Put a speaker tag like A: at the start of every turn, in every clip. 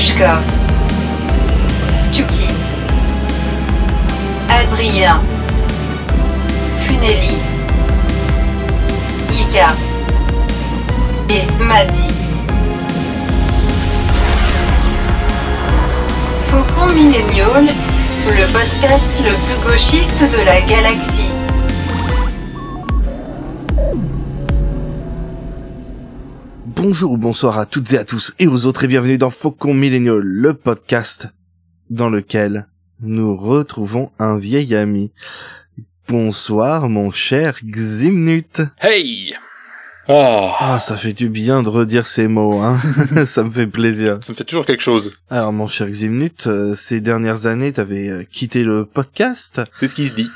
A: Grushkov, Tuki, Adrien, Funeli, Ika. Et Madi. Faucon Millennial, le podcast le plus gauchiste de la galaxie.
B: Bonjour ou bonsoir à toutes et à tous et aux autres et bienvenue dans Faucon Millennial, le podcast dans lequel nous retrouvons un vieil ami. Bonsoir mon cher Ximnut.
C: Hey Ah,
B: Ah, ça fait du bien de redire ces mots, hein. ça me fait plaisir.
C: ça me fait toujours quelque chose.
B: Alors mon cher Ximnut, euh, ces dernières années, t'avais euh, quitté le podcast,
C: C'est ce qui se dit.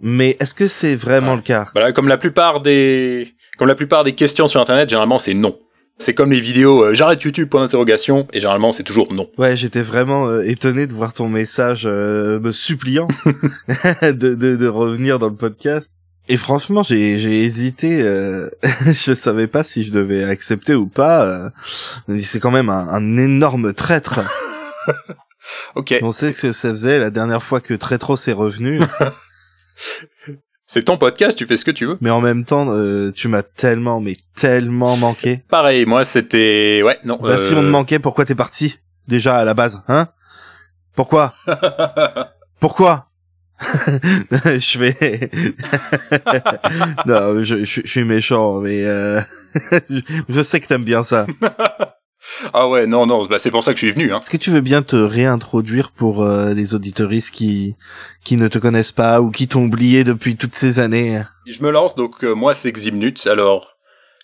B: mais est-ce que c'est vraiment
C: Ouais.
B: le cas?
C: Voilà, comme la plupart des, comme la plupart des questions sur Internet, généralement c'est non. C'est comme les vidéos, euh, j'arrête YouTube point d'interrogation, et généralement c'est toujours non.
B: Ouais, j'étais vraiment euh, étonné de voir ton message euh, me suppliant de, de, de revenir dans le podcast. Et franchement, j'ai j'ai hésité. Euh, je savais pas si je devais accepter ou pas. euh. C'est quand même un, un énorme traître.
C: Ok,
B: On sait ce que ça faisait la dernière fois que Traîtros est revenu.
C: C'est ton podcast, tu fais ce que tu veux.
B: mais en même temps, euh, tu m'as tellement, mais tellement manqué.
C: Pareil, moi c'était, ouais, non.
B: Bah si
C: euh,
B: on te manquait, pourquoi t'es parti Déjà à la base, hein? Pourquoi? Pourquoi? Je vais... non, je, je, je suis méchant, mais euh, je, je sais que t'aimes bien ça.
C: Ah ouais, non, non, bah c'est pour ça que je suis venu. Hein.
B: Est-ce que tu veux bien te réintroduire pour euh, les auditoristes qui qui ne te connaissent pas ou qui t'ont oublié depuis toutes ces années?
C: Je me lance, donc euh, moi c'est Ximnut, alors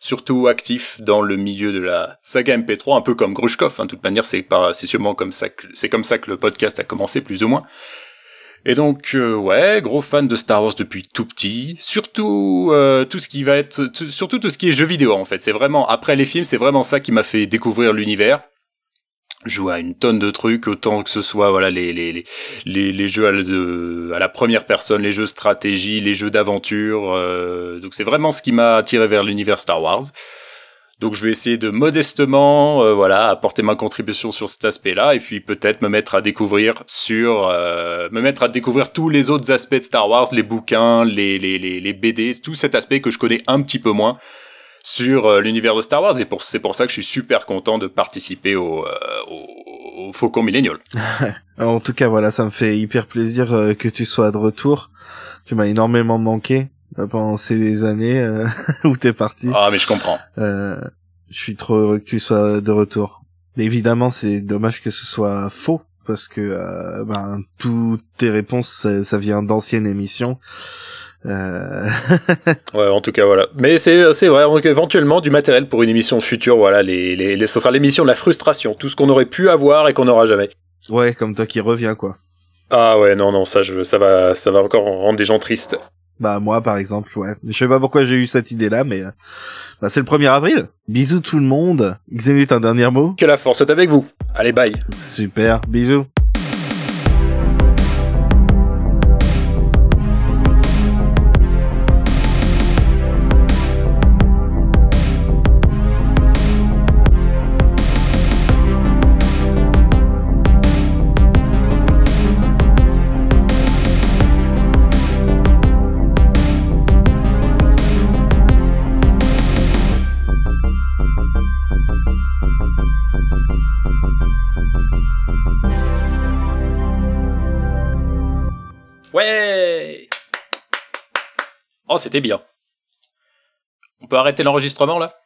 C: surtout actif dans le milieu de la saga MP3, un peu comme Grushkov. Hein, de toute manière, c'est pas, c'est sûrement comme ça que c'est comme ça que le podcast a commencé, plus ou moins. Et donc euh, ouais, gros fan de Star Wars depuis tout petit. Surtout euh, tout ce qui va être, tout- surtout tout ce qui est jeux vidéo en fait. C'est vraiment après les films, c'est vraiment ça qui m'a fait découvrir l'univers. Je joue à une tonne de trucs, autant que ce soit voilà les les les, les, jeux à, à la première personne, les jeux stratégie, les jeux d'aventure. euh, donc c'est vraiment ce qui m'a attiré vers l'univers Star Wars. Donc je vais essayer de modestement, euh, voilà, apporter ma contribution sur cet aspect-là, et puis peut-être me mettre à découvrir sur, euh, me mettre à découvrir tous les autres aspects de Star Wars, les bouquins, les les les, les BD, tout cet aspect que je connais un petit peu moins sur euh, l'univers de Star Wars, et pour c'est pour ça que je suis super content de participer au euh, au, au Faucon Millennial.
B: En tout cas, voilà, ça me fait hyper plaisir euh, que tu sois de retour. Tu m'as énormément manqué pendant ces années euh, où t'es parti.
C: Ah mais je comprends.
B: Euh, je suis trop heureux que tu sois de retour. Mais évidemment, c'est dommage que ce soit faux parce que euh, ben toutes tes réponses, ça, ça vient d'anciennes émissions. Euh...
C: Ouais, en tout cas, voilà. Mais c'est, c'est vrai, donc, éventuellement, du matériel pour une émission future, voilà, les, les, les- ce sera l'émission de la frustration, tout ce qu'on aurait pu avoir et qu'on n'aura jamais.
B: ouais, comme toi qui reviens quoi.
C: Ah ouais, non, non, ça, je, ça va, ça va encore rendre des gens tristes.
B: Bah moi par exemple, ouais. Je sais pas pourquoi j'ai eu cette idée là, mais euh, bah, c'est le 1er avril. Bisous tout le monde. Xenut, un dernier mot?
C: Que la force est avec vous. Allez, bye.
B: Super, bisous.
C: Oh, c'était bien. On peut arrêter l'enregistrement, là?